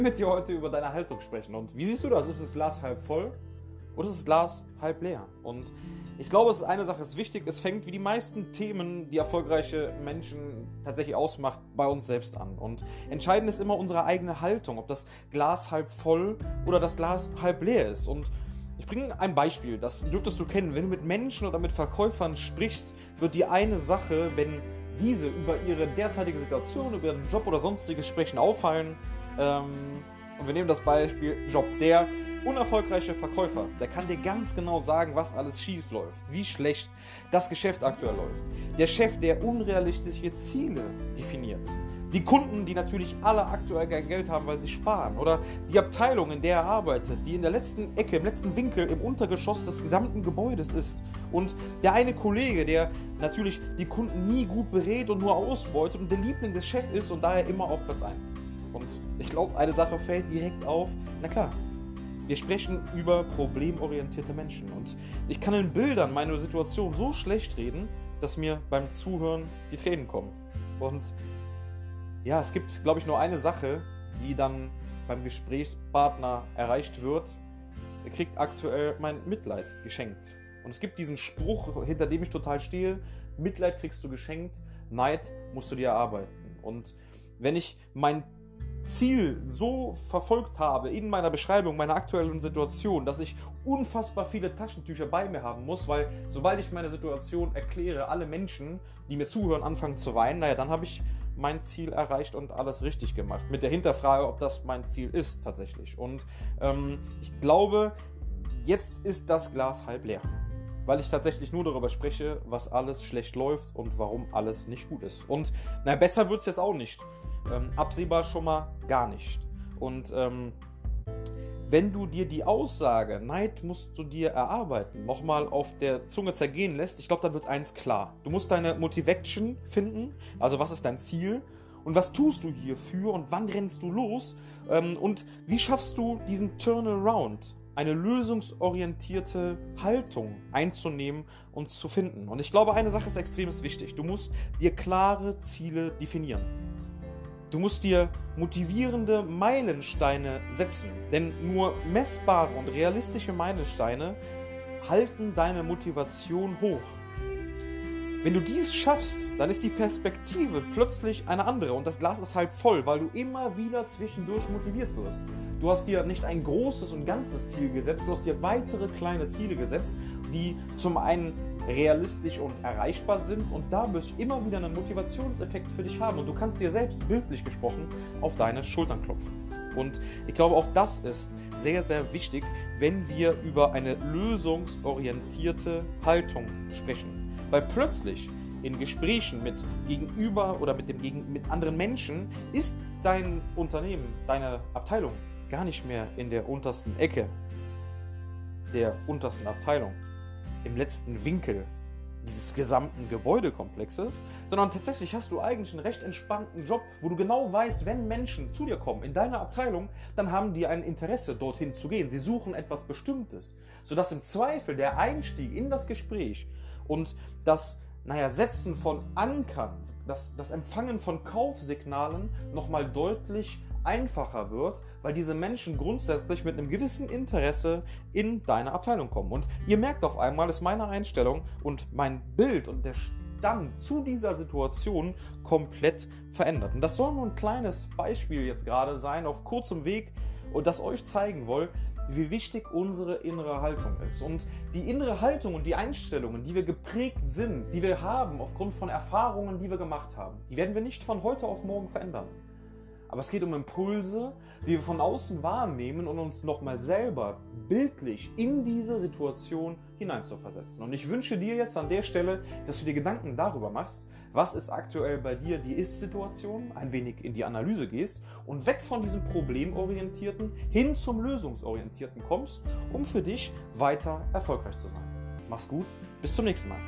mit dir heute über deine Haltung sprechen. Und wie siehst du das? Ist das Glas halb voll oder ist das Glas halb leer? Und ich glaube, es ist eine Sache, ist wichtig, es fängt wie die meisten Themen, die erfolgreiche Menschen tatsächlich ausmacht, bei uns selbst an. Und entscheidend ist immer unsere eigene Haltung, ob das Glas halb voll oder das Glas halb leer ist. Und ich bringe ein Beispiel, das dürftest du kennen. Wenn du mit Menschen oder mit Verkäufern sprichst, wird dir eine Sache, wenn diese über ihre derzeitige Situation, über ihren Job oder sonstiges sprechen, auffallen. Ähm, und wir nehmen das Beispiel Job. Der unerfolgreiche Verkäufer, der kann dir ganz genau sagen, was alles schief läuft, wie schlecht das Geschäft aktuell läuft. Der Chef, der unrealistische Ziele definiert. Die Kunden, die natürlich alle aktuell kein Geld haben, weil sie sparen. Oder die Abteilung, in der er arbeitet, die in der letzten Ecke, im letzten Winkel, im Untergeschoss des gesamten Gebäudes ist. Und der eine Kollege, der natürlich die Kunden nie gut berät und nur ausbeutet und der Liebling des Chefs ist und daher immer auf Platz 1. Und ich glaube, eine Sache fällt direkt auf. Na klar, wir sprechen über problemorientierte Menschen. Und ich kann in Bildern meine Situation so schlecht reden, dass mir beim Zuhören die Tränen kommen. Und ja, es gibt, glaube ich, nur eine Sache, die dann beim Gesprächspartner erreicht wird. Er kriegt aktuell mein Mitleid geschenkt. Und es gibt diesen Spruch, hinter dem ich total stehe: Mitleid kriegst du geschenkt, Neid musst du dir erarbeiten. Und wenn ich mein Ziel so verfolgt habe in meiner Beschreibung meiner aktuellen Situation, dass ich unfassbar viele Taschentücher bei mir haben muss, weil sobald ich meine Situation erkläre, alle Menschen, die mir zuhören, anfangen zu weinen, naja, dann habe ich mein Ziel erreicht und alles richtig gemacht. Mit der Hinterfrage, ob das mein Ziel ist tatsächlich. Und ähm, ich glaube, jetzt ist das Glas halb leer. Weil ich tatsächlich nur darüber spreche, was alles schlecht läuft und warum alles nicht gut ist. Und naja, besser wird es jetzt auch nicht. Ähm, absehbar schon mal gar nicht. Und ähm, wenn du dir die Aussage, Neid musst du dir erarbeiten, nochmal auf der Zunge zergehen lässt, ich glaube, dann wird eins klar. Du musst deine Motivation finden, also was ist dein Ziel und was tust du hierfür und wann rennst du los ähm, und wie schaffst du diesen Turnaround, eine lösungsorientierte Haltung einzunehmen und zu finden. Und ich glaube, eine Sache ist extrem wichtig. Du musst dir klare Ziele definieren. Du musst dir motivierende Meilensteine setzen, denn nur messbare und realistische Meilensteine halten deine Motivation hoch. Wenn du dies schaffst, dann ist die Perspektive plötzlich eine andere und das Glas ist halb voll, weil du immer wieder zwischendurch motiviert wirst. Du hast dir nicht ein großes und ganzes Ziel gesetzt, du hast dir weitere kleine Ziele gesetzt, die zum einen realistisch und erreichbar sind und dadurch immer wieder einen Motivationseffekt für dich haben und du kannst dir selbst bildlich gesprochen auf deine Schultern klopfen. Und ich glaube, auch das ist sehr, sehr wichtig, wenn wir über eine lösungsorientierte Haltung sprechen. Weil plötzlich in Gesprächen mit Gegenüber oder mit, dem Gegen mit anderen Menschen ist dein Unternehmen, deine Abteilung gar nicht mehr in der untersten Ecke der untersten Abteilung, im letzten Winkel dieses gesamten Gebäudekomplexes, sondern tatsächlich hast du eigentlich einen recht entspannten Job, wo du genau weißt, wenn Menschen zu dir kommen in deiner Abteilung, dann haben die ein Interesse, dorthin zu gehen. Sie suchen etwas Bestimmtes, sodass im Zweifel der Einstieg in das Gespräch und das naja, Setzen von Ankern, das, das Empfangen von Kaufsignalen nochmal deutlich einfacher wird, weil diese Menschen grundsätzlich mit einem gewissen Interesse in deine Abteilung kommen. Und ihr merkt auf einmal, ist meine Einstellung und mein Bild und der Stand zu dieser Situation komplett verändert. Und das soll nur ein kleines Beispiel jetzt gerade sein, auf kurzem Weg, und das euch zeigen will, wie wichtig unsere innere Haltung ist. Und die innere Haltung und die Einstellungen, die wir geprägt sind, die wir haben aufgrund von Erfahrungen, die wir gemacht haben, die werden wir nicht von heute auf morgen verändern. Aber es geht um Impulse, die wir von außen wahrnehmen und uns nochmal selber bildlich in diese Situation hineinzuversetzen. Und ich wünsche dir jetzt an der Stelle, dass du dir Gedanken darüber machst, was ist aktuell bei dir die Ist-Situation, ein wenig in die Analyse gehst und weg von diesem Problemorientierten hin zum Lösungsorientierten kommst, um für dich weiter erfolgreich zu sein. Mach's gut, bis zum nächsten Mal.